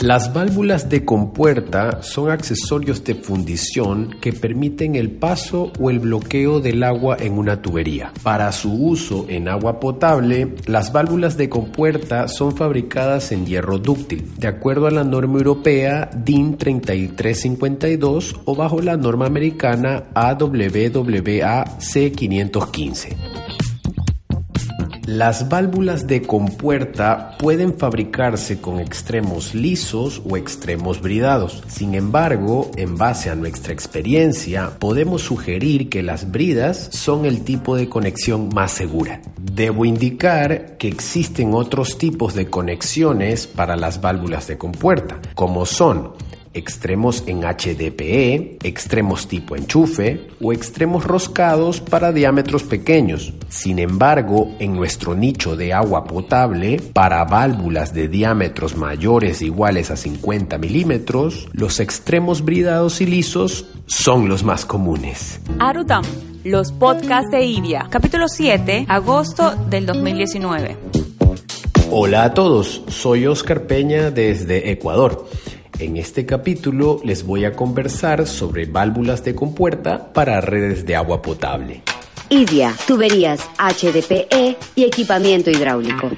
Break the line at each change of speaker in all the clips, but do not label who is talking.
Las válvulas de compuerta son accesorios de fundición que permiten el paso o el bloqueo del agua en una tubería. Para su uso en agua potable, las válvulas de compuerta son fabricadas en hierro dúctil, de acuerdo a la norma europea DIN 3352 o bajo la norma americana AWWA C515. Las válvulas de compuerta pueden fabricarse con extremos lisos o extremos bridados. Sin embargo, en base a nuestra experiencia, podemos sugerir que las bridas son el tipo de conexión más segura. Debo indicar que existen otros tipos de conexiones para las válvulas de compuerta, como son extremos en HDPE, extremos tipo enchufe o extremos roscados para diámetros pequeños. Sin embargo, en nuestro nicho de agua potable, para válvulas de diámetros mayores iguales a 50 milímetros, los extremos bridados y lisos son los más comunes.
Arutam, los podcasts de IBIA, capítulo 7, agosto del 2019.
Hola a todos, soy Oscar Peña desde Ecuador. En este capítulo les voy a conversar sobre válvulas de compuerta para redes de agua potable.
IDIA, tuberías HDPE y equipamiento hidráulico.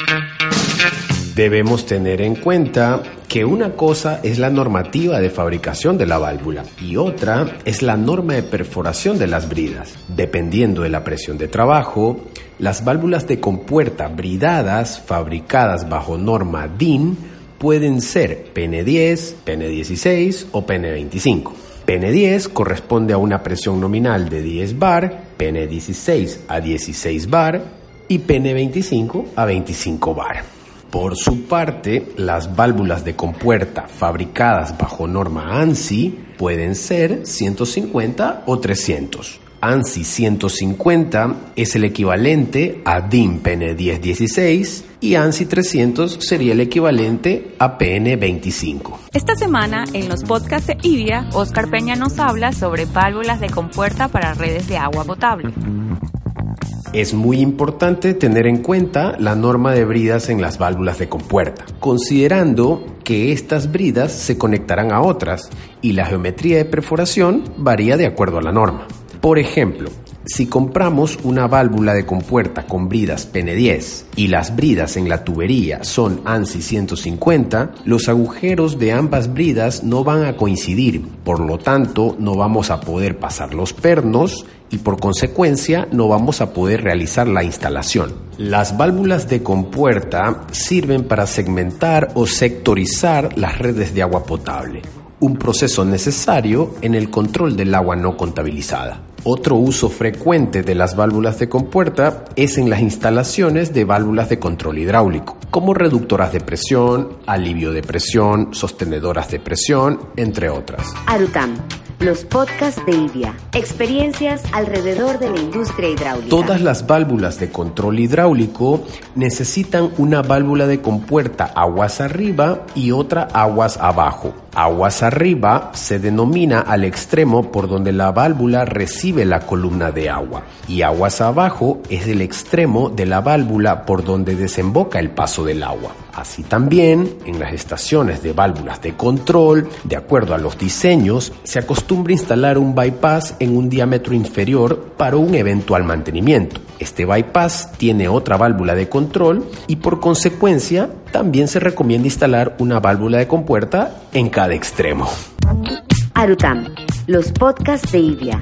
Debemos tener en cuenta que una cosa es la normativa de fabricación de la válvula y otra es la norma de perforación de las bridas. Dependiendo de la presión de trabajo, las válvulas de compuerta bridadas fabricadas bajo norma DIN pueden ser PN10, PN16 o PN25. PN10 corresponde a una presión nominal de 10 bar, PN16 a 16 bar y PN25 a 25 bar. Por su parte, las válvulas de compuerta fabricadas bajo norma ANSI pueden ser 150 o 300. ANSI 150 es el equivalente a DIN PN 1016 y ANSI 300 sería el equivalente a PN 25.
Esta semana en los podcasts de IBIA, Oscar Peña nos habla sobre válvulas de compuerta para redes de agua potable.
Es muy importante tener en cuenta la norma de bridas en las válvulas de compuerta, considerando que estas bridas se conectarán a otras y la geometría de perforación varía de acuerdo a la norma. Por ejemplo, si compramos una válvula de compuerta con bridas PN10 y las bridas en la tubería son ANSI 150, los agujeros de ambas bridas no van a coincidir, por lo tanto no vamos a poder pasar los pernos y por consecuencia no vamos a poder realizar la instalación. Las válvulas de compuerta sirven para segmentar o sectorizar las redes de agua potable, un proceso necesario en el control del agua no contabilizada. Otro uso frecuente de las válvulas de compuerta es en las instalaciones de válvulas de control hidráulico, como reductoras de presión, alivio de presión, sostenedoras de presión, entre otras.
Arutam, los podcasts de IDIA, experiencias alrededor de la industria hidráulica.
Todas las válvulas de control hidráulico necesitan una válvula de compuerta aguas arriba y otra aguas abajo. Aguas arriba se denomina al extremo por donde la válvula recibe la columna de agua y aguas abajo es el extremo de la válvula por donde desemboca el paso del agua. Así también, en las estaciones de válvulas de control, de acuerdo a los diseños, se acostumbra instalar un bypass en un diámetro inferior para un eventual mantenimiento. Este bypass tiene otra válvula de control y por consecuencia también se recomienda instalar una válvula de compuerta en cada extremo.
Arutam, los podcasts de IDIA,